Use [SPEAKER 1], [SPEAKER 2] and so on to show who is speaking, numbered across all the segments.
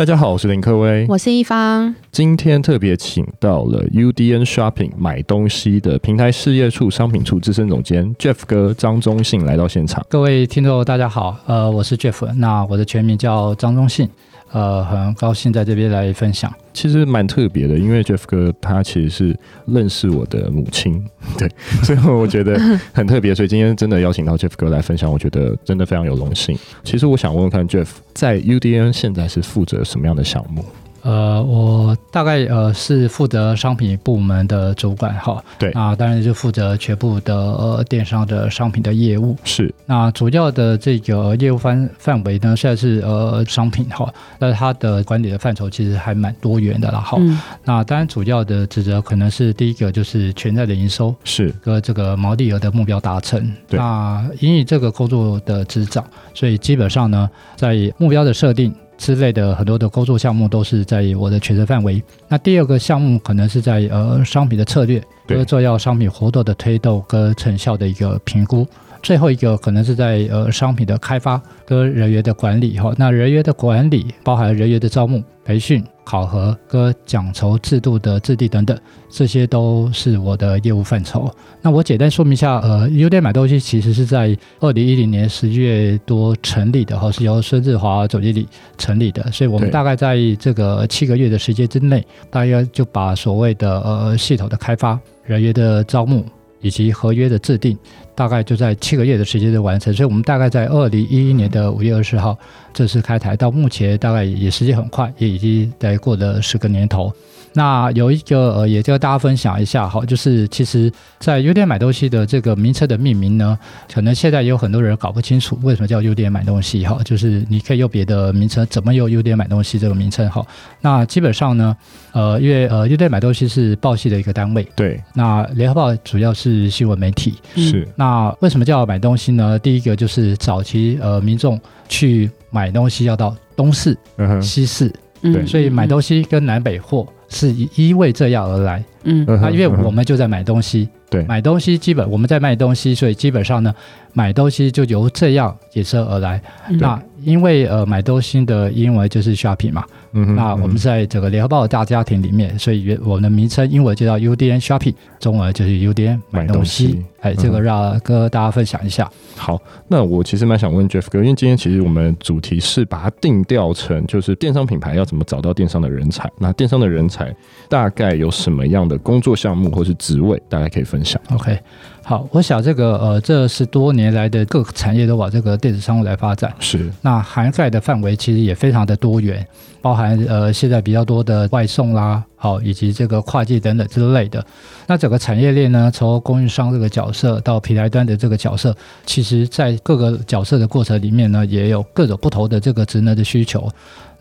[SPEAKER 1] 大家好，我是林克威，
[SPEAKER 2] 我是一方。
[SPEAKER 1] 今天特别请到了 UDN Shopping 买东西的平台事业处商品处资深总监 Jeff 哥张忠信来到现场。
[SPEAKER 3] 各位听众，大家好，呃，我是 Jeff，那我的全名叫张忠信。呃，很高兴在这边来分享。
[SPEAKER 1] 其实蛮特别的，因为 Jeff 哥他其实是认识我的母亲，对，所以我觉得很特别。所以今天真的邀请到 Jeff 哥来分享，我觉得真的非常有荣幸。其实我想问问看，Jeff 在 UDN 现在是负责什么样的项目？
[SPEAKER 3] 呃，我大概呃是负责商品部门的主管哈，
[SPEAKER 1] 对
[SPEAKER 3] 啊，当然就负责全部的呃电商的商品的业务
[SPEAKER 1] 是。
[SPEAKER 3] 那主要的这个业务范范围呢，现在是呃商品哈，那它的管理的范畴其实还蛮多元的啦哈。嗯、那当然主要的职责可能是第一个就是全在的营收
[SPEAKER 1] 是
[SPEAKER 3] 和这个毛利额的目标达成。
[SPEAKER 1] 对
[SPEAKER 3] 那因为这个工作的执掌，所以基本上呢，在目标的设定。之类的很多的工作项目都是在我的权责范围。那第二个项目可能是在呃商品的策略，就是做要商品活动的推动跟成效的一个评估。最后一个可能是在呃商品的开发跟人员的管理哈。那人员的管理包含人员的招募、培训。考核跟奖酬制度的制定等等，这些都是我的业务范畴。那我简单说明一下，呃，UDN 买东西其实是在二零一零年十月多成立的，哈，是由孙志华总经理成立的。所以我们大概在这个七个月的时间之内，大约就把所谓的呃系统的开发、人员的招募以及合约的制定。大概就在七个月的时间就完成，所以我们大概在二零一一年的五月二十号正式开台，到目前大概也时间很快，也已经在过了十个年头。那有一个呃，也跟大家分享一下哈，就是其实，在 UDN 买东西的这个名称的命名呢，可能现在也有很多人搞不清楚为什么叫 UDN 买东西哈，就是你可以用别的名称，怎么用 UDN 买东西这个名称哈？那基本上呢，呃，因为呃 UDN 买东西是报系的一个单位，
[SPEAKER 1] 对，
[SPEAKER 3] 那联合报主要是新闻媒体，
[SPEAKER 1] 是。
[SPEAKER 3] 那为什么叫买东西呢？第一个就是早期呃民众去买东西要到东市、西市，对，所以买东西跟南北货。是因为这样而来，嗯，啊，因为我们就在买东西，
[SPEAKER 1] 对，
[SPEAKER 3] 买东西基本我们在卖东西，所以基本上呢，买东西就由这样衍生而来。那因为呃买东西的英文就是 shopping 嘛，嗯，那我们在这个联合报的大家庭里面，所以原我们的名称英文就叫 UDN Shopping，中文就是 UDN 买东西。哎，这个让跟大家分享一下。
[SPEAKER 1] 好，那我其实蛮想问 Jeff 哥，因为今天其实我们主题是把它定调成就是电商品牌要怎么找到电商的人才，那电商的人才大概有什么样的工作项目或是职位，大家可以分享。
[SPEAKER 3] OK。好，我想这个呃，这十多年来的各个产业都往这个电子商务来发展，
[SPEAKER 1] 是
[SPEAKER 3] 那涵盖的范围其实也非常的多元，包含呃现在比较多的外送啦，好以及这个跨界等等之类的。那整个产业链呢，从供应商这个角色到平台端的这个角色，其实在各个角色的过程里面呢，也有各种不同的这个职能的需求。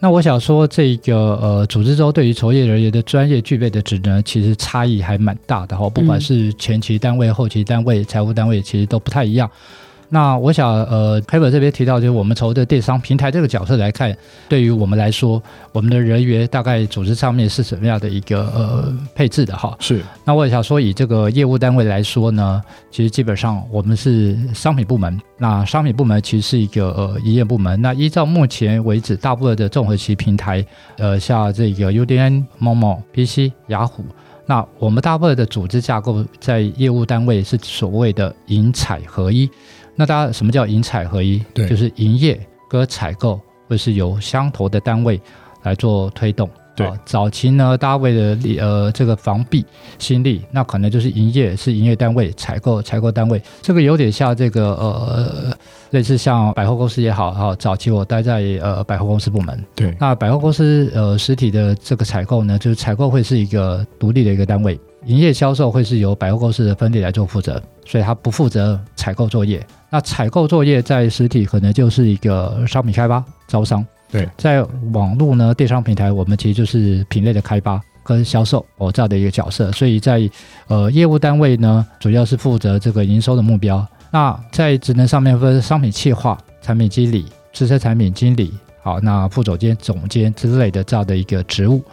[SPEAKER 3] 那我想说，这个呃，组织中对于从业人员的专业具备的职能，其实差异还蛮大的哈。不管是前期单位、后期单位、财务单位，其实都不太一样。那我想，呃，Kevin 这边提到，就是我们从这电商平台这个角色来看，对于我们来说，我们的人员大概组织上面是什么样的一个呃配置的哈？
[SPEAKER 1] 是。
[SPEAKER 3] 那我也想说，以这个业务单位来说呢，其实基本上我们是商品部门。那商品部门其实是一个呃营业部门。那依照目前为止，大部分的综合型平台，呃，像这个 UDN、Momo、PC、雅虎，那我们大部分的组织架构在业务单位是所谓的营采合一。那大家什么叫营采合一？
[SPEAKER 1] 对，
[SPEAKER 3] 就是营业跟采购会是由相同的单位来做推动。
[SPEAKER 1] 对，
[SPEAKER 3] 哦、早期呢，大家为了呃这个防弊心力，那可能就是营业是营业单位，采购采购单位。这个有点像这个呃类似像百货公司也好哈。早期我待在呃百货公司部门。
[SPEAKER 1] 对，
[SPEAKER 3] 那百货公司呃实体的这个采购呢，就是采购会是一个独立的一个单位。营业销售会是由百货公司的分店来做负责，所以他不负责采购作业。那采购作业在实体可能就是一个商品开发招商，
[SPEAKER 1] 对，
[SPEAKER 3] 在网络呢电商平台，我们其实就是品类的开发跟销售哦这样的一个角色。所以在呃业务单位呢，主要是负责这个营收的目标。那在职能上面分商品企划、产品经理、资深产品经理，好，那副总监、总监之类的这样的一个职务。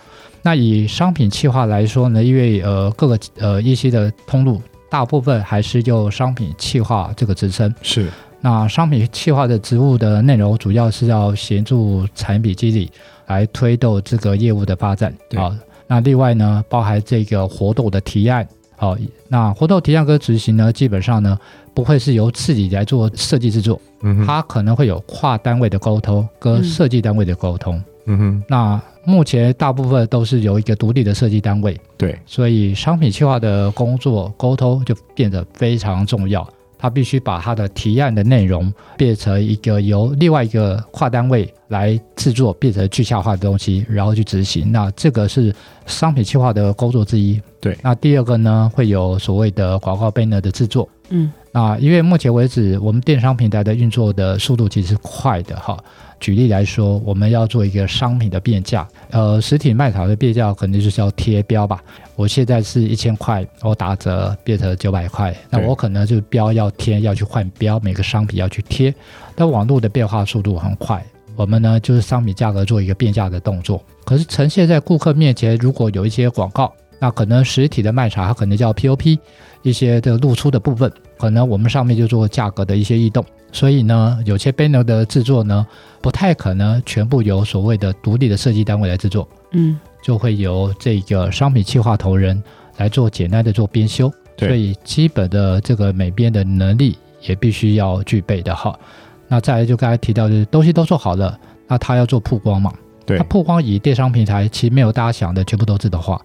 [SPEAKER 3] 那以商品企划来说呢，因为呃各个呃一些的通路大部分还是就商品企划这个职称。
[SPEAKER 1] 是。
[SPEAKER 3] 那商品企划的职务的内容，主要是要协助产品经理来推动这个业务的发展。好，那另外呢，包含这个活动的提案。好，那活动提案跟执行呢，基本上呢，不会是由自己来做设计制作，嗯，它可能会有跨单位的沟通跟设计单位的沟通。嗯哼，那目前大部分都是由一个独立的设计单位。对，所以商品企划的工作沟通就变得非常重要。他必须把他的提案的内容变成一个由另外一个跨单位来制作，变成具象化的东西，然后去执行。那这个是商品企划的工作之一。对，那第二个呢，会有所谓的广告 banner 的制作。嗯，那因为目前为止，我们电商平台的运作的速度其实是快的哈。举例来说，我们要做一个商品的变价，呃，实体卖场的变价肯定就是要贴标吧。我现在是一千块，我打折变成九百块，那我可能就标要贴，要去换标，每个商品要去贴。但网络的变化速度很快，我们呢就是商品价格做一个变价的动作。可是呈现在顾客面前，如果有一些广告，那可能实体的卖场它可能叫 POP，一些的露出的部分，可能我们上面就做价格的一些异动。所以呢，有些 banner 的制作呢，不太可能全部由所谓的独立的设计单位来制作，嗯，就会由这个商品企划头人来做简单的做编修，所以基本的这个美编的能力也必须要具备的哈。那再来就刚才提到的东西都做好了，那他要做曝光嘛？对，他曝光以电商平台其实没有大家想的全部都自动化。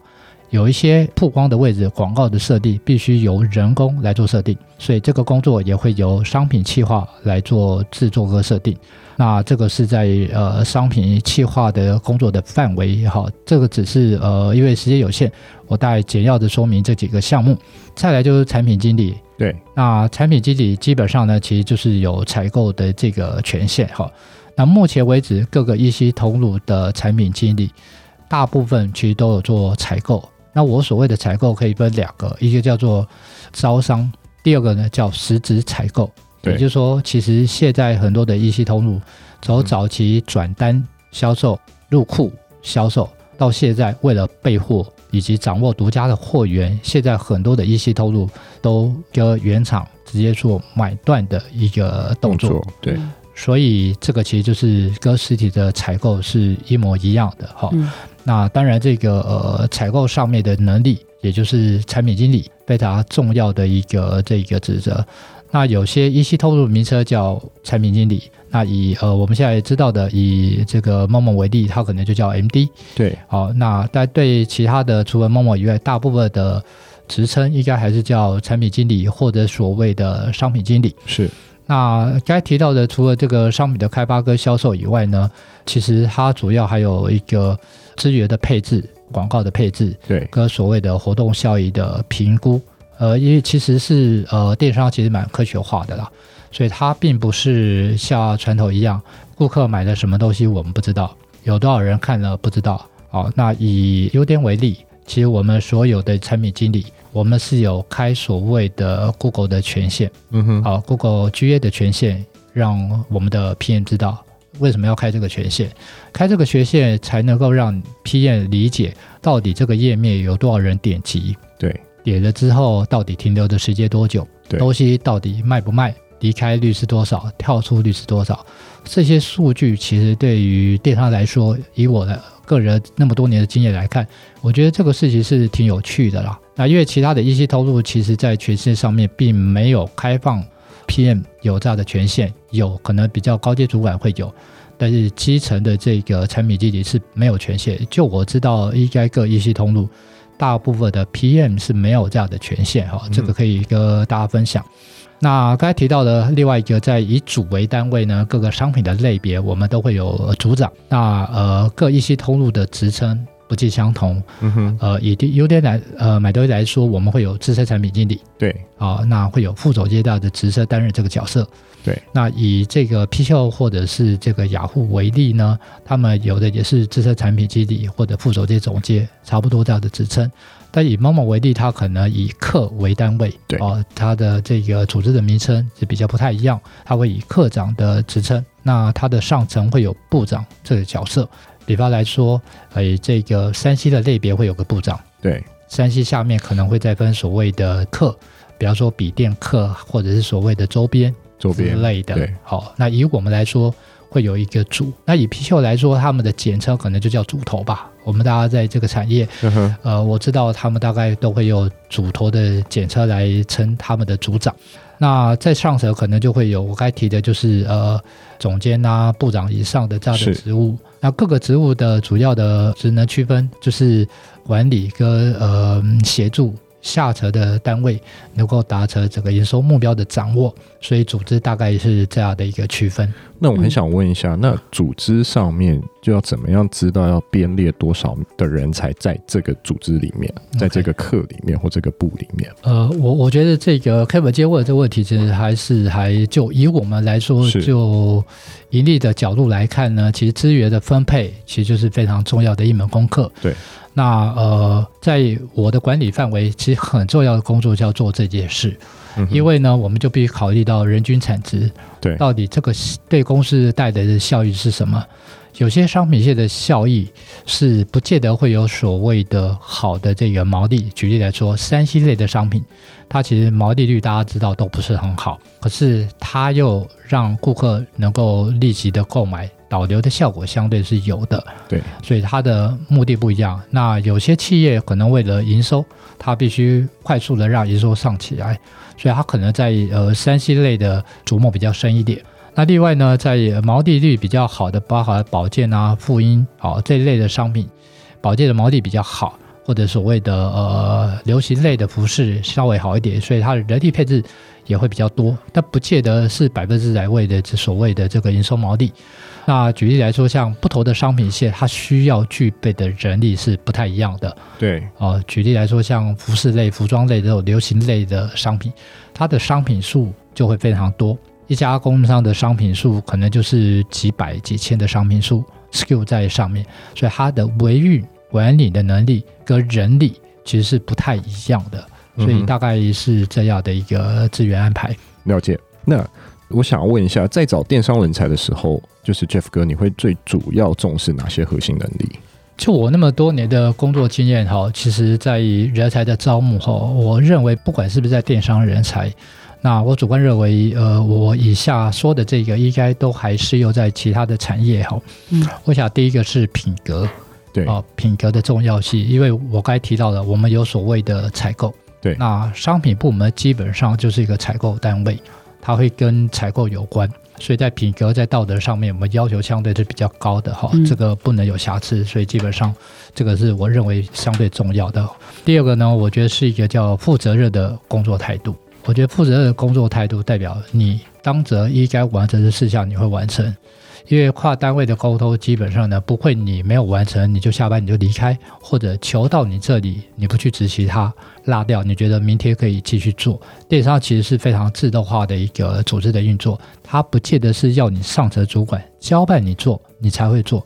[SPEAKER 3] 有一些曝光的位置，广告的设定必须由人工来做设定，所以这个工作也会由商品企划来做制作和设定。那这个是在呃商品企划的工作的范围也好，这个只是呃因为时间有限，我大概简要的说明这几个项目。再来就是产品经理，对，那产品经理基本上呢，其实就是有采购的这个权限哈。那目前为止，各个 EC 通路的产品经理大部分其实都有做采购。那我所谓的采购可以分两个，一个叫做招商，第二个呢叫实质采购。也就是说，其实现在很多的 EC 通路，从早期转单销售、入库销售，到现在为了备货以及掌握独家的货源，现在很多的 EC 通路都跟原厂直接做买断的一个动作。对，所以这个其实就是跟实体的采购是一模一样的哈。那当然，这个呃采购上面的能力，也就是产品经理非常重要的一个这一个职责。那有些一稀透露名称叫产品经理，那以呃我们现在知道的以这个 Momo 为例，它可能就叫 MD。对，好，那但对其他的除了 Momo 以外，大部分的职称应该还是叫产品经理或者所谓的商品经理。是。那该提到的，除了这个商品的开发跟销售以外呢，其实它主要还有一个资源的配置、广告的配置，对，跟所谓的活动效益的评估。呃，因为其实是呃，电商其实蛮科学化的啦，所以它并不是像传统一样，顾客买的什么东西我们不知道，有多少人看了不知道。好，那以 UDN 为例，其实我们所有的产品经理。我们是有开所谓的 Google 的权限，嗯哼，好，Google GA 的权限，让我们的 PM 知道为什么要开这个权限，开这个权限才能够让 PM 理解到底这个页面有多少人点击，对，点了之后到底停留的时间多久，对，东西到底卖不卖，离开率是多少，跳出率是多少，这些数据其实对于电商来说，以我的个人那么多年的经验来看，我觉得这个事情是挺有趣的啦。那因为其他的 EC 通路，其实在权限上面并没有开放 PM 有这样的权限，有可能比较高阶主管会有，但是基层的这个产品经理是没有权限。就我知道，应该各 EC 通路大部分的 PM 是没有这样的权限哈，这个可以跟大家分享。嗯、那刚才提到的另外一个，在以组为单位呢，各个商品的类别我们都会有组长。那呃，各一些通路的职称。不尽相同，嗯哼，呃，以 UDN 来，呃，买东西来说，我们会有资深产品经理，对，啊、呃，那会有副总监的职责担任这个角色，对。那以这个 P 秀或者是这个雅虎为例呢，他们有的也是资深产品经理或者副总监、总监，差不多这样的职称。但以 Momo 为例，它可能以课为单位，对，啊、呃，它的这个组织的名称是比较不太一样，它会以课长的职称，那它的上层会有部长这个角色。比方来说，诶，这个山西的类别会有个部长，对，山西下面可能会再分所谓的课，比方说笔电课或者是所谓的周边，
[SPEAKER 1] 周边
[SPEAKER 3] 之类的。
[SPEAKER 1] 对，
[SPEAKER 3] 好，那以我们来说，会有一个组。那以貔貅来说，他们的简称可能就叫组头吧。我们大家在这个产业，
[SPEAKER 1] 嗯，
[SPEAKER 3] 呃，我知道他们大概都会有组头的简称来称他们的组长。那在上层可能就会有我该提的，就是呃总监啊、部长以上的这样的职务。那各个职务的主要的职能区分，就是管理跟呃协助。下层的单位能够达成整个营收目标的掌握，所以组织大概是这样的一个区分。
[SPEAKER 1] 那我很想问一下，那组织上面就要怎么样知道要编列多少的人才在这个组织里面，在这个课里面或这个部里面？
[SPEAKER 3] 呃，我我觉得这个 Kevin 接问的这个问题，其实还是还就以我们来说，就盈利的角度来看呢，其实资源的分配其实就是非常重要的一门功课。
[SPEAKER 1] 对。
[SPEAKER 3] 那呃，在我的管理范围，其实很重要的工作叫做这件事，嗯、因为呢，我们就必须考虑到人均产值，
[SPEAKER 1] 对，
[SPEAKER 3] 到底这个对公司带来的效益是什么？有些商品线的效益是不见得会有所谓的好的这个毛利。举例来说三 C 类的商品，它其实毛利率大家知道都不是很好，可是它又让顾客能够立即的购买。导流的效果相对是有的，
[SPEAKER 1] 对，
[SPEAKER 3] 所以它的目的不一样。那有些企业可能为了营收，它必须快速的让营收上起来，所以它可能在呃三 C 类的琢磨比较深一点。那另外呢，在毛利率比较好的，包含保健啊、妇婴啊这一类的商品，保健的毛利比较好，或者所谓的呃流行类的服饰稍微好一点，所以它的人力配置也会比较多，但不见得是百分之百位的这所谓的这个营收毛利。那举例来说，像不同的商品线，它需要具备的人力是不太一样的。
[SPEAKER 1] 对，
[SPEAKER 3] 哦、呃，举例来说，像服饰类、服装类这种流行类的商品，它的商品数就会非常多。一家供应商的商品数可能就是几百、几千的商品数 SKU 在上面，所以它的维运管理的能力跟人力其实是不太一样的。所以大概是这样的一个资源安排。
[SPEAKER 1] 嗯、了解。那我想问一下，在找电商人才的时候，就是 Jeff 哥，你会最主要重视哪些核心能力？
[SPEAKER 3] 就我那么多年的工作经验哈，其实在人才的招募哈，我认为不管是不是在电商人才，那我主观认为，呃，我以下说的这个应该都还适用在其他的产业哈。嗯，我想第一个是品格，
[SPEAKER 1] 对啊，
[SPEAKER 3] 品格的重要性，因为我刚才提到了，我们有所谓的采购，
[SPEAKER 1] 对，
[SPEAKER 3] 那商品部门基本上就是一个采购单位。它会跟采购有关，所以在品格、在道德上面，我们要求相对是比较高的哈，这个不能有瑕疵，所以基本上这个是我认为相对重要的。第二个呢，我觉得是一个叫负责任的工作态度。我觉得负责任的工作态度代表你当责应该完成的事项你会完成。因为跨单位的沟通，基本上呢不会你没有完成你就下班你就离开，或者求到你这里你不去执行它落掉，你觉得明天可以继续做。电商其实是非常自动化的一个组织的运作，它不见得是要你上层主管交办你做你才会做，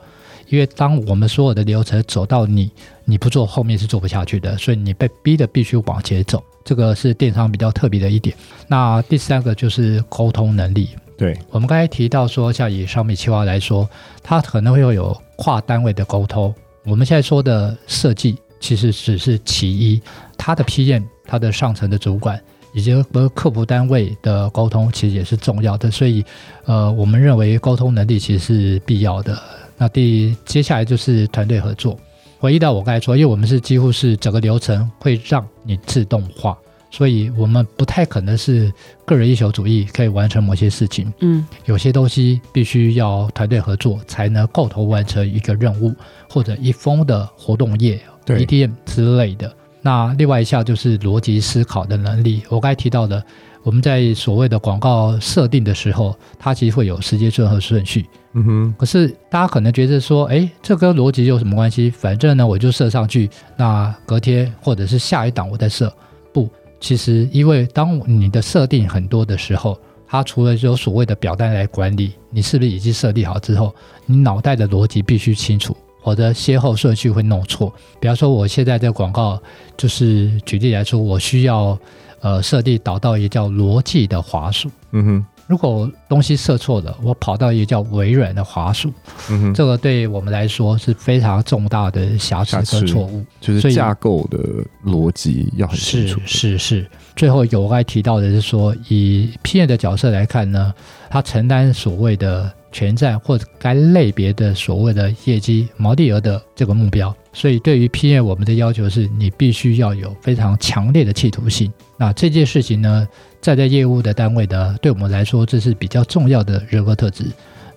[SPEAKER 3] 因为当我们所有的流程走到你你不做后面是做不下去的，所以你被逼的必须往前走，这个是电商比较特别的一点。那第三个就是沟通能力。
[SPEAKER 1] 对，我们
[SPEAKER 3] 刚才提到说，像以商品企划来说，它可能会有跨单位的沟通。我们现在说的设计，其实只是其一，它的 PM、它的上层的主管以及和客服单位的沟通，其实也是重要的。所以，呃，我们认为沟通能力其实是必要的。那第接下来就是团队合作。回忆到我刚才说，因为我们是几乎是整个流程会让你自动化。所以，我们不太可能是个人英雄主义可以完成某些事情。嗯，有些东西必须要团队合作才能共同完成一个任务，或者一封的活动页、EDM 之类的。那另外一项就是逻辑思考的能力。我刚才提到的，我们在所谓的广告设定的时候，它其实会有时间顺和顺序。嗯哼。可是大家可能觉得说，哎，这跟逻辑有什么关系？反正呢，我就设上去，那隔天或者是下一档我再设。其实，因为当你的设定很多的时候，它除了有所谓的表单来管理，你是不是已经设定好之后，你脑袋的逻辑必须清楚，否则先后顺序会弄错。比方说，我现在的广告就是举例来说，我需要呃设定导到一个叫逻辑的滑鼠。
[SPEAKER 1] 嗯哼。
[SPEAKER 3] 如果东西设错了，我跑到一个叫微软的滑鼠，
[SPEAKER 1] 嗯，
[SPEAKER 3] 这个对我们来说是非常重大的瑕疵和错误，
[SPEAKER 1] 就是架构的逻辑要很清楚。
[SPEAKER 3] 是是是。最后有我刚才提到的是说，以 P N 的角色来看呢，他承担所谓的全站或者该类别的所谓的业绩毛利额的这个目标。所以对于 PM，我们的要求是你必须要有非常强烈的企图心。那这件事情呢，在在业务的单位呢，对我们来说这是比较重要的人格特质。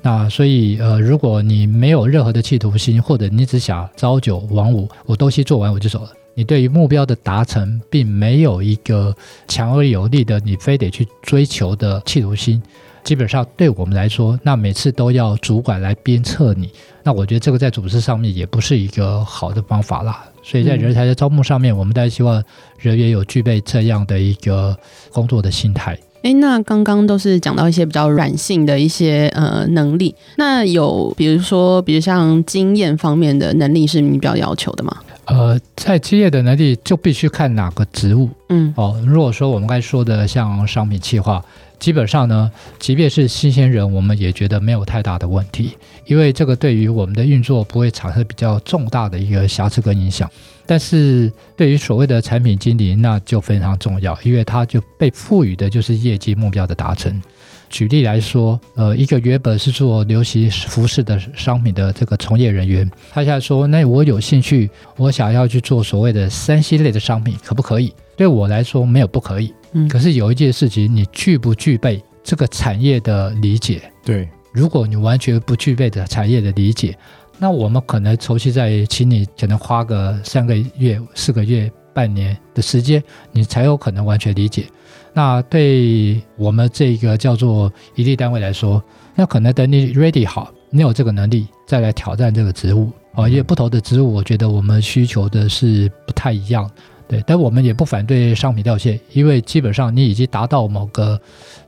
[SPEAKER 3] 那所以呃，如果你没有任何的企图心，或者你只想朝九晚五，我东西做完我就走了，你对于目标的达成并没有一个强而有力的，你非得去追求的企图心。基本上对我们来说，那每次都要主管来鞭策你，那我觉得这个在组织上面也不是一个好的方法啦。所以在人才的招募上面，嗯、我们大家希望人员有具备这样的一个工作的心态。
[SPEAKER 2] 诶，那刚刚都是讲到一些比较软性的一些呃能力，那有比如说，比如像经验方面的能力是你比较要求的吗？
[SPEAKER 3] 呃，在经验的能力就必须看哪个职务。嗯，哦，如果说我们刚才说的像商品企划。基本上呢，即便是新鲜人，我们也觉得没有太大的问题，因为这个对于我们的运作不会产生比较重大的一个瑕疵跟影响。但是对于所谓的产品经理，那就非常重要，因为他就被赋予的就是业绩目标的达成。举例来说，呃，一个原本是做流行服饰的商品的这个从业人员，他现在说，那我有兴趣，我想要去做所谓的三 C 类的商品，可不可以？对我来说，没有不可以。嗯，可是有一件事情，你具不具备这个产业的理解？
[SPEAKER 1] 对，
[SPEAKER 3] 如果你完全不具备的产业的理解，那我们可能重新再请你，可能花个三个月、四个月、半年的时间，你才有可能完全理解。那对我们这个叫做一力单位来说，那可能等你 ready 好，你有这个能力，再来挑战这个职务哦，因为不同的职务，我觉得我们需求的是不太一样。对，但我们也不反对商品掉线，因为基本上你已经达到某个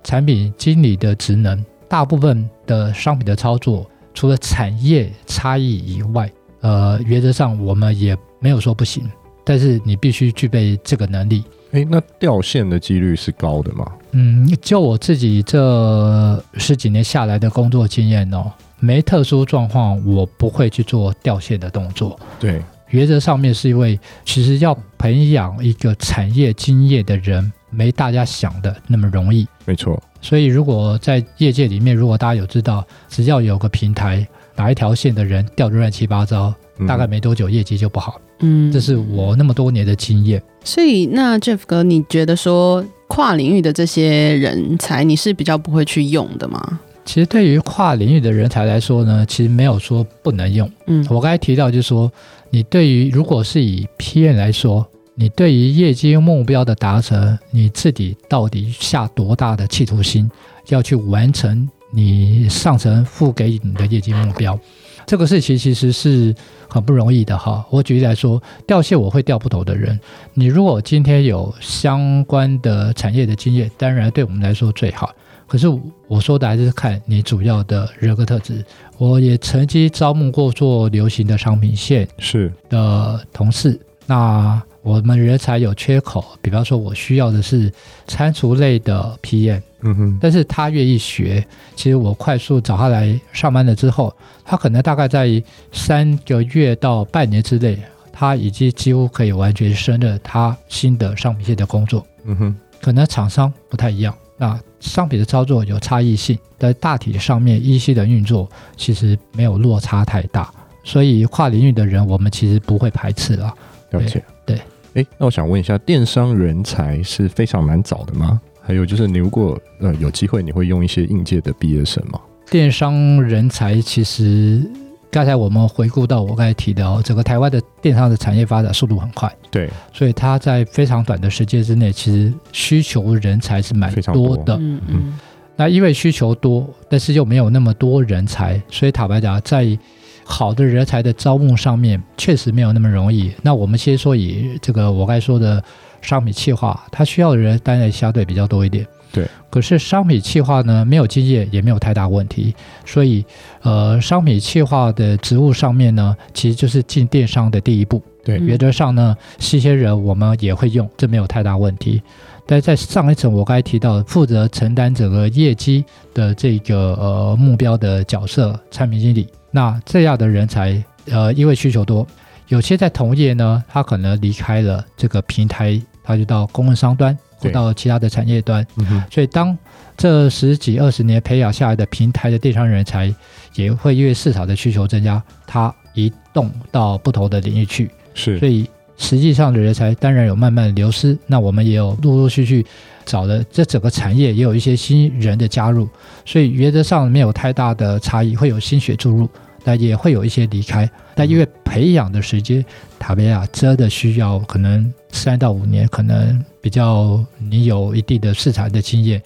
[SPEAKER 3] 产品经理的职能，大部分的商品的操作，除了产业差异以外，呃，原则上我们也没有说不行，但是你必须具备这个能力。
[SPEAKER 1] 诶，那掉线的几率是高的吗？
[SPEAKER 3] 嗯，就我自己这十几年下来的工作经验哦，没特殊状况，我不会去做掉线的动作。
[SPEAKER 1] 对。
[SPEAKER 3] 原则上面是因为，其实要培养一个产业经验的人，没大家想的那么容易。
[SPEAKER 1] 没错。
[SPEAKER 3] 所以如果在业界里面，如果大家有知道，只要有个平台，哪一条线的人掉得乱七八糟，嗯、大概没多久业绩就不好。嗯，这是我那么多年的经验。
[SPEAKER 2] 所以那 Jeff 哥，你觉得说跨领域的这些人才，你是比较不会去用的吗？
[SPEAKER 3] 其实对于跨领域的人才来说呢，其实没有说不能用。嗯，我刚才提到就是说，你对于如果是以 PM 来说，你对于业绩目标的达成，你自己到底下多大的企图心，要去完成你上层付给你的业绩目标，这个事情其实是很不容易的哈。我举例来说，调线我会调不同的人。你如果今天有相关的产业的经验，当然对我们来说最好。可是我说的还是看你主要的人格特质。我也曾经招募过做流行的商品线是的同事。那我们人才有缺口，比方说我需要的是餐厨类的 PM，嗯哼，但是他愿意学。其实我快速找他来上班了之后，他可能大概在三个月到半年之内，他已经几乎可以完全胜任他新的商品线的工作。嗯哼，可能厂商不太一样。那商品的操作有差异性，在大体上面，EC 的运作其实没有落差太大，所以跨领域的人我们其实不会排斥了。
[SPEAKER 1] 了解，
[SPEAKER 3] 对。
[SPEAKER 1] 哎，那我想问一下，电商人才是非常难找的吗？还有就是，你如果呃有机会，你会用一些应届的毕业生吗？
[SPEAKER 3] 电商人才其实。刚才我们回顾到我刚才提的哦，整个台湾的电商的产业发展速度很快，
[SPEAKER 1] 对，
[SPEAKER 3] 所以它在非常短的时间之内，其实需求人才是蛮多的。嗯嗯。那因为需求多，但是又没有那么多人才，所以坦白讲，在好的人才的招募上面，确实没有那么容易。那我们先说以这个我刚才说的商品企划，它需要的人当然相对比较多一点。
[SPEAKER 1] 对，
[SPEAKER 3] 可是商品企划呢，没有经验也没有太大问题，所以呃，商品企划的职务上面呢，其实就是进电商的第一步。对，原则上呢，新鲜人我们也会用，这没有太大问题。但在上一层我刚才提到负责承担整个业绩的这个呃目标的角色，产品经理，那这样的人才呃因为需求多，有些在同业呢，他可能离开了这个平台，他就到供应商端或到其他的产业端，
[SPEAKER 1] 嗯、
[SPEAKER 3] 所以当这十几二十年培养下来的平台的电商人才，也会因为市场的需求增加，它移动到不同的领域去，
[SPEAKER 1] 是，
[SPEAKER 3] 所以。实际上的人才当然有慢慢流失，那我们也有陆陆续续找了，这整个产业也有一些新人的加入，所以原则上没有太大的差异，会有新血注入，但也会有一些离开。但因为培养的时间，塔贝亚真的需要可能三到五年，可能比较你有一定的市场的经验，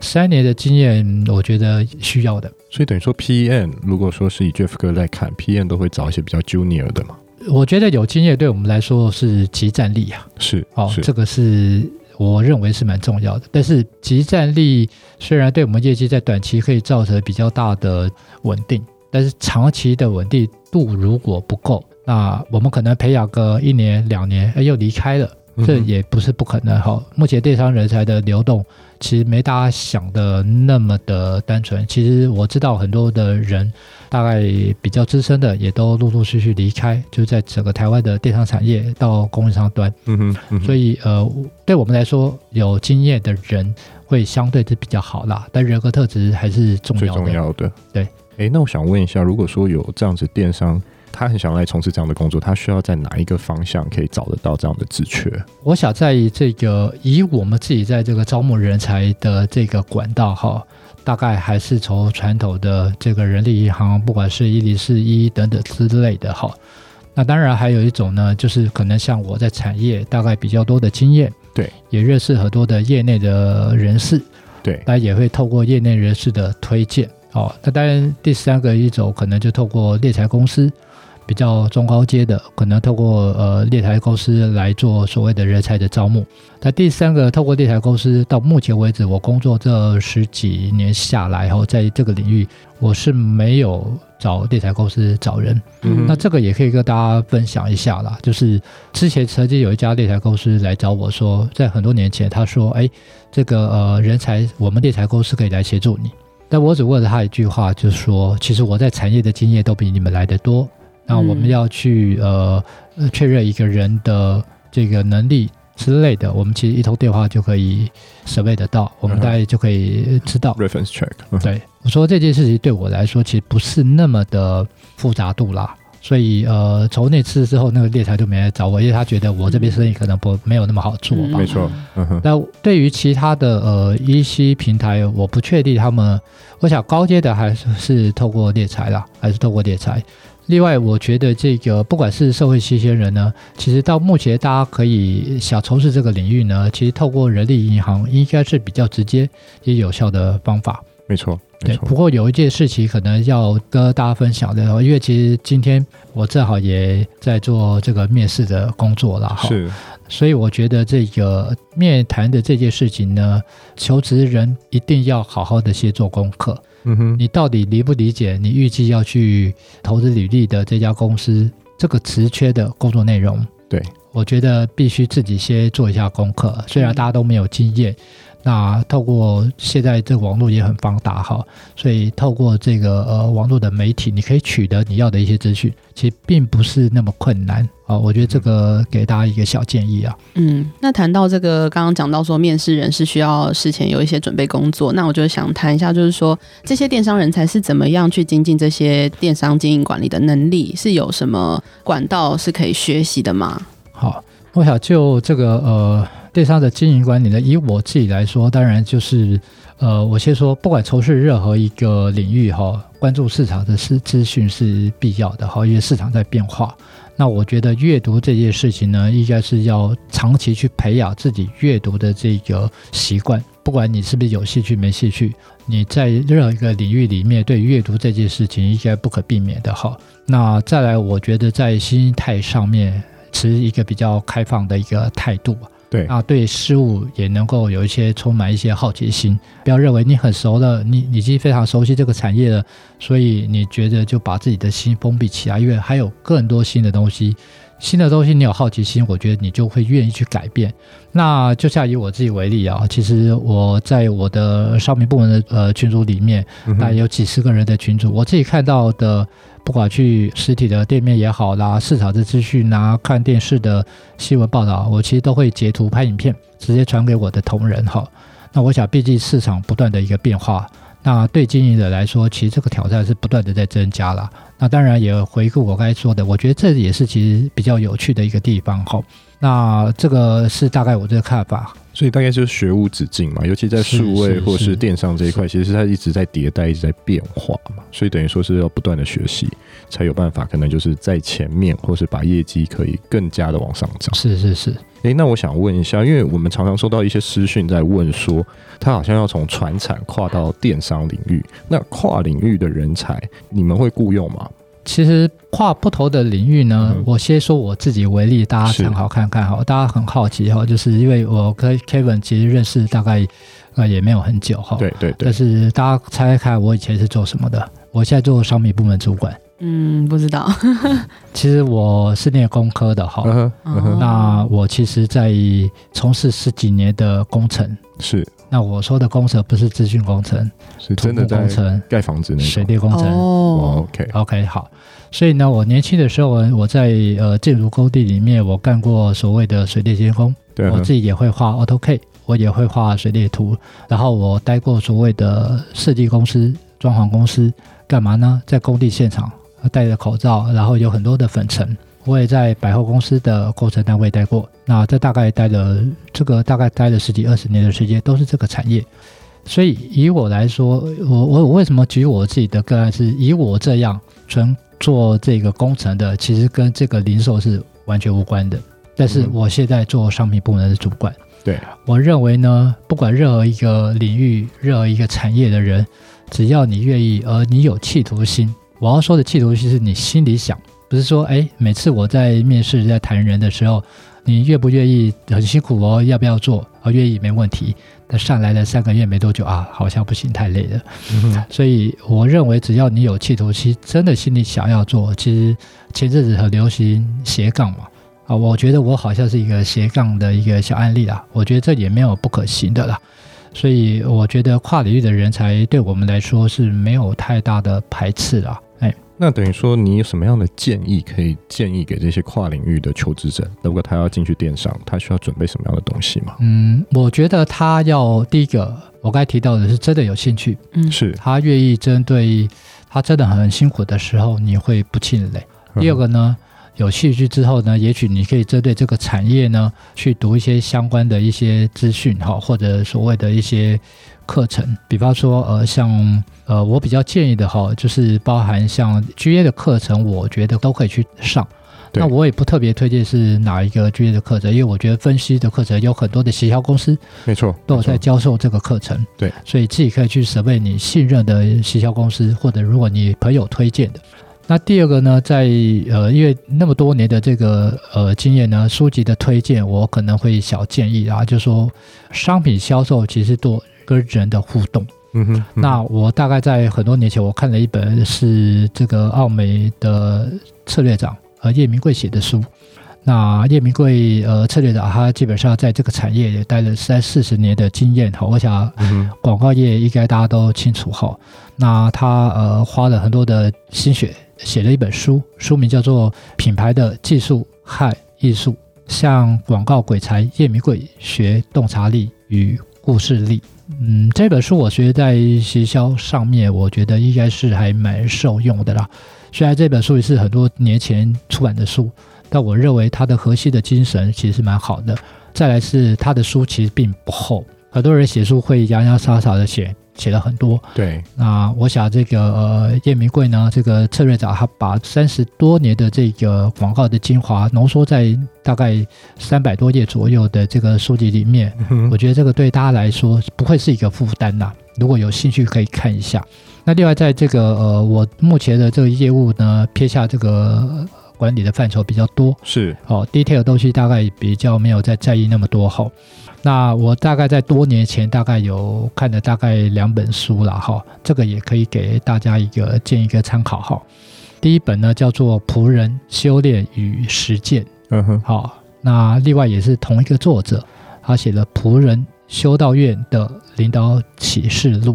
[SPEAKER 3] 三年的经验我觉得需要的。
[SPEAKER 1] 所以等于说，PM 如果说是以 Jeff 哥来看，PM 都会找一些比较 Junior 的嘛。
[SPEAKER 3] 我觉得有经验对我们来说是即战力啊，
[SPEAKER 1] 是
[SPEAKER 3] 哦，这个是我认为是蛮重要的。但是即战力虽然对我们业绩在短期可以造成比较大的稳定，但是长期的稳定度如果不够，那我们可能培养个一年两年，哎，又离开了。这也不是不可能哈。目前电商人才的流动其实没大家想的那么的单纯。其实我知道很多的人，大概比较资深的也都陆陆续续离开，就在整个台湾的电商产业到供应商端。
[SPEAKER 1] 嗯哼。所
[SPEAKER 3] 以呃，对我们来说，有经验的人会相对是比较好啦。但人格特质还是重要的。
[SPEAKER 1] 最重要的。
[SPEAKER 3] 对。
[SPEAKER 1] 哎，那我想问一下，如果说有这样子电商。他很想来从事这样的工作，他需要在哪一个方向可以找得到这样的职缺？
[SPEAKER 3] 我想在这个以我们自己在这个招募人才的这个管道哈，大概还是从传统的这个人力银行，不管是一零四一等等之类的哈。那当然还有一种呢，就是可能像我在产业大概比较多的经验，
[SPEAKER 1] 对，
[SPEAKER 3] 也认识很多的业内的人士，
[SPEAKER 1] 对，
[SPEAKER 3] 那也会透过业内人士的推荐哦。那当然第三个一种可能就透过猎才公司。比较中高阶的，可能透过呃猎才公司来做所谓的人才的招募。那第三个，透过猎才公司，到目前为止，我工作这十几年下来后，在这个领域，我是没有找猎才公司找人。嗯，那这个也可以跟大家分享一下啦。就是之前曾经有一家猎才公司来找我说，在很多年前，他说：“哎，这个呃人才，我们猎才公司可以来协助你。”但我只问了他一句话，就是说：“其实我在产业的经验都比你们来的多。”那我们要去呃确认一个人的这个能力之类的，我们其实一通电话就可以 survey 得到，我们大概就可以知道。
[SPEAKER 1] Reference check。
[SPEAKER 3] 对，我说这件事情对我来说其实不是那么的复杂度啦，所以呃从那次之后，那个猎才就没来找我，因为他觉得我这边生意可能不没有那么好做吧。
[SPEAKER 1] 没错。
[SPEAKER 3] 那对于其他的呃 EC 平台，我不确定他们，我想高阶的还是是透过猎才啦，还是透过猎才。另外，我觉得这个不管是社会新鲜人呢，其实到目前大家可以想从事这个领域呢，其实透过人力银行应该是比较直接也有效的方法。
[SPEAKER 1] 没错，
[SPEAKER 3] 对。不过有一件事情可能要跟大家分享的，因为其实今天我正好也在做这个面试的工作了，哈。是。所以我觉得这个面谈的这件事情呢，求职人一定要好好的先做功课。嗯哼，你到底理不理解你预计要去投资履历的这家公司这个职缺的工作内容？
[SPEAKER 1] 对，
[SPEAKER 3] 我觉得必须自己先做一下功课。虽然大家都没有经验。那透过现在这个网络也很发达哈，所以透过这个呃网络的媒体，你可以取得你要的一些资讯，其实并不是那么困难啊。我觉得这个给大家一个小建议啊。
[SPEAKER 2] 嗯，那谈到这个，刚刚讲到说面试人是需要事前有一些准备工作，那我就想谈一下，就是说这些电商人才是怎么样去精进这些电商经营管理的能力，是有什么管道是可以学习的吗？
[SPEAKER 3] 好，我想就这个呃。电商的经营管理呢，以我自己来说，当然就是，呃，我先说，不管从事任何一个领域哈，关注市场的资资讯是必要的哈，因为市场在变化。那我觉得阅读这件事情呢，应该是要长期去培养自己阅读的这个习惯。不管你是不是有兴趣没兴趣，你在任何一个领域里面，对阅读这件事情应该不可避免的哈。那再来，我觉得在心态上面持一个比较开放的一个态度。
[SPEAKER 1] 对。
[SPEAKER 3] 啊，对事物也能够有一些充满一些好奇心，不要认为你很熟了，你你已经非常熟悉这个产业了，所以你觉得就把自己的心封闭起来，因为还有更多新的东西。新的东西你有好奇心，我觉得你就会愿意去改变。那就像以我自己为例啊，其实我在我的商品部门的呃群组里面，大概有几十个人的群组，我自己看到的，不管去实体的店面也好啦，市场的资讯啊，看电视的新闻报道，我其实都会截图拍影片，直接传给我的同仁哈。那我想，毕竟市场不断的一个变化。那对经营者来说，其实这个挑战是不断的在增加了。那当然也回顾我刚才说的，我觉得这也是其实比较有趣的一个地方哈。那这个是大概我这个看法。
[SPEAKER 1] 所以大概就是学无止境嘛，尤其在数位或是电商这一块，其实它一直在迭代，一直在变化嘛。所以等于说是要不断的学习，才有办法可能就是在前面，或是把业绩可以更加的往上涨。
[SPEAKER 3] 是是是。
[SPEAKER 1] 诶，那我想问一下，因为我们常常收到一些私讯在问说，他好像要从传产跨到电商领域，那跨领域的人才，你们会雇佣吗？
[SPEAKER 3] 其实跨不同的领域呢，嗯、我先说我自己为例，大家参考看看哈。大家很好奇哈，就是因为我跟 Kevin 其实认识大概呃也没有很久哈。
[SPEAKER 1] 对对对。
[SPEAKER 3] 但是大家猜猜看，我以前是做什么的？我现在做商品部门主管。
[SPEAKER 2] 嗯，不知道。
[SPEAKER 3] 其实我是念工科的哈。嗯嗯、那我其实在从事十几年的工程。
[SPEAKER 1] 是。
[SPEAKER 3] 那我说的工程不是资讯工程，
[SPEAKER 1] 是真的工程，盖房子那种
[SPEAKER 3] 水电工程。
[SPEAKER 2] 哦
[SPEAKER 1] ，OK
[SPEAKER 3] OK 好。所以呢，我年轻的时候，我在呃建筑工地里面，我干过所谓的水电监工。对，我自己也会画 AutoCAD，我也会画水电图。然后我待过所谓的设计公司、装潢公司，干嘛呢？在工地现场戴着口罩，然后有很多的粉尘。我也在百货公司的工程单位待过，那这大概待了这个大概待了十几二十年的时间，都是这个产业。所以以我来说，我我我为什么举我自己的个案，是以我这样纯做这个工程的，其实跟这个零售是完全无关的。但是我现在做商品部门的主管，
[SPEAKER 1] 对，
[SPEAKER 3] 我认为呢，不管任何一个领域、任何一个产业的人，只要你愿意，而你有企图心，我要说的企图心是你心里想。不是说，哎，每次我在面试、在谈人的时候，你愿不愿意？很辛苦哦，要不要做？啊，愿意没问题。但上来了三个月没多久啊，好像不行，太累了。嗯。所以我认为，只要你有企图心，真的心里想要做，其实前阵子很流行斜杠嘛，啊，我觉得我好像是一个斜杠的一个小案例啦。我觉得这也没有不可行的啦。所以我觉得跨领域的人才对我们来说是没有太大的排斥啦。
[SPEAKER 1] 那等于说，你有什么样的建议可以建议给这些跨领域的求职者？如果他要进去电商，他需要准备什么样的东西吗？
[SPEAKER 3] 嗯，我觉得他要第一个，我刚才提到的是真的有兴趣，嗯，
[SPEAKER 1] 是
[SPEAKER 3] 他愿意针对他真的很辛苦的时候，你会不气馁。嗯、第二个呢，有兴趣之后呢，也许你可以针对这个产业呢，去读一些相关的一些资讯哈，或者所谓的一些。课程，比方说，呃，像呃，我比较建议的哈，就是包含像 GA 的课程，我觉得都可以去上。那我也不特别推荐是哪一个 GA 的课程，因为我觉得分析的课程有很多的行销公司，
[SPEAKER 1] 没错，
[SPEAKER 3] 都有在教授这个课程。
[SPEAKER 1] 对，
[SPEAKER 3] 所以自己可以去准备你信任的行销公司，或者如果你朋友推荐的。那第二个呢，在呃，因为那么多年的这个呃经验呢，书籍的推荐，我可能会小建议啊，就是说商品销售其实多。跟人的互动，嗯哼，那我大概在很多年前，我看了一本是这个奥美的策略长呃叶明贵写的书。那叶明贵呃策略长，他基本上在这个产业也待了三四十年的经验哈，我想广告业应该大家都清楚哈。那他呃花了很多的心血写了一本书，书名叫做《品牌的技术和艺术》，向广告鬼才叶明贵学洞察力与故事力。嗯，这本书我觉得在行销上面，我觉得应该是还蛮受用的啦。虽然这本书也是很多年前出版的书，但我认为他的核心的精神其实是蛮好的。再来是他的书其实并不厚，很多人写书会洋洋洒洒的写。写了很多，
[SPEAKER 1] 对。
[SPEAKER 3] 那我想这个呃叶明贵呢，这个策略长他把三十多年的这个广告的精华浓缩在大概三百多页左右的这个书籍里面，嗯、我觉得这个对大家来说不会是一个负担呐。如果有兴趣可以看一下。那另外在这个呃我目前的这个业务呢，撇下这个管理的范畴比较多，
[SPEAKER 1] 是
[SPEAKER 3] 哦，detail 的东西大概比较没有在在意那么多哈。那我大概在多年前大概有看了大概两本书了哈，这个也可以给大家一个建一个参考哈。第一本呢叫做《仆人修炼与实践》，
[SPEAKER 1] 嗯哼，
[SPEAKER 3] 好，那另外也是同一个作者，他写了《仆人修道院的领导启示录》。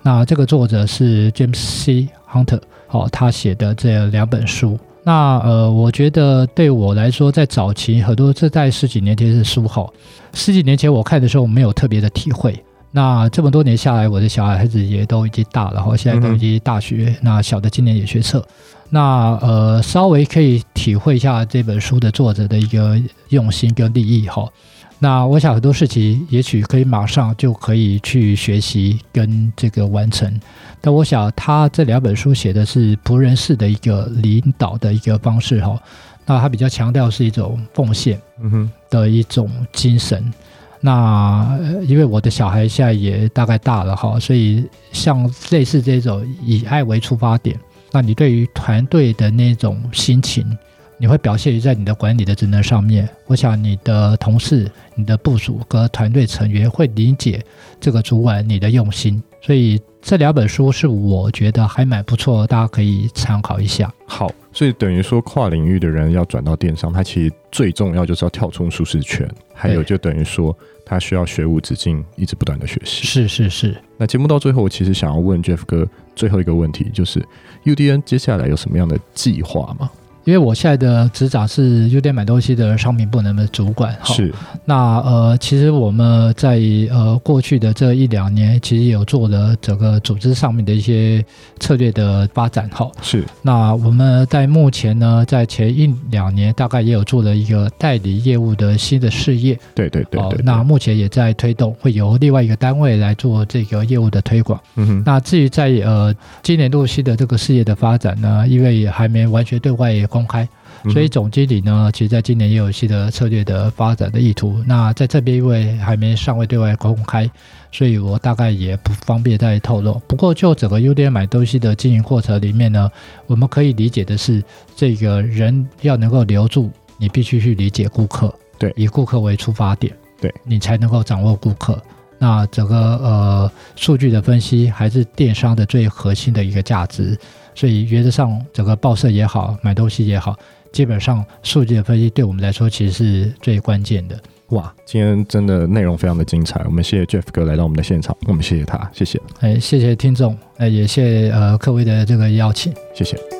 [SPEAKER 3] 那这个作者是 James C. Hunter，好，他写的这两本书。那呃，我觉得对我来说，在早期很多这在十几年前的书，好，十几年前我看的时候没有特别的体会。那这么多年下来，我的小孩子也都已经大了哈，现在都已经大学。那小的今年也学测。那呃，稍微可以体会一下这本书的作者的一个用心跟立意哈。那我想很多事情也许可以马上就可以去学习跟这个完成。但我想他这两本书写的是仆人式的一个领导的一个方式哈。那他比较强调是一种奉献的一种精神。那因为我的小孩现在也大概大了哈，所以像类似这种以爱为出发点，那你对于团队的那种心情，你会表现于在你的管理的职能上面。我想你的同事、你的部署和团队成员会理解这个主管你的用心，所以这两本书是我觉得还蛮不错的，大家可以参考一下。
[SPEAKER 1] 好，所以等于说跨领域的人要转到电商，他其实最重要就是要跳出舒适圈。还有就等于说，他需要学无止境，一直不断的学习。
[SPEAKER 3] 是是是。
[SPEAKER 1] 那节目到最后，我其实想要问 Jeff 哥最后一个问题，就是 UDN 接下来有什么样的计划吗？
[SPEAKER 3] 因为我现在的职掌是 UDN 买东西的商品部门的主管，
[SPEAKER 1] 是。
[SPEAKER 3] 那呃，其实我们在呃过去的这一两年，其实有做了整个组织上面的一些策略的发展，哈。
[SPEAKER 1] 是。
[SPEAKER 3] 那我们在目前呢，在前一两年大概也有做了一个代理业务的新的事业，
[SPEAKER 1] 对对对，对，对。
[SPEAKER 3] 那目前也在推动，会由另外一个单位来做这个业务的推广。
[SPEAKER 1] 嗯哼。
[SPEAKER 3] 那至于在呃今年度新的这个事业的发展呢，因为也还没完全对外。公开，所以总经理呢，其实在今年也有新的策略的发展的意图。那在这边因为还没尚未对外公开，所以我大概也不方便再透露。不过就整个 UDN 买东西的经营过程里面呢，我们可以理解的是，这个人要能够留住，你必须去理解顾客，
[SPEAKER 1] 对，
[SPEAKER 3] 以顾客为出发点，
[SPEAKER 1] 对，
[SPEAKER 3] 你才能够掌握顾客。那整个呃数据的分析还是电商的最核心的一个价值。所以原则上，整个报社也好，买东西也好，基本上数据的分析对我们来说其实是最关键的。
[SPEAKER 1] 哇，今天真的内容非常的精彩，我们谢谢 Jeff 哥来到我们的现场，我们谢谢他，谢谢。
[SPEAKER 3] 哎，谢谢听众，哎，也谢谢呃各位的这个邀请，
[SPEAKER 1] 谢谢。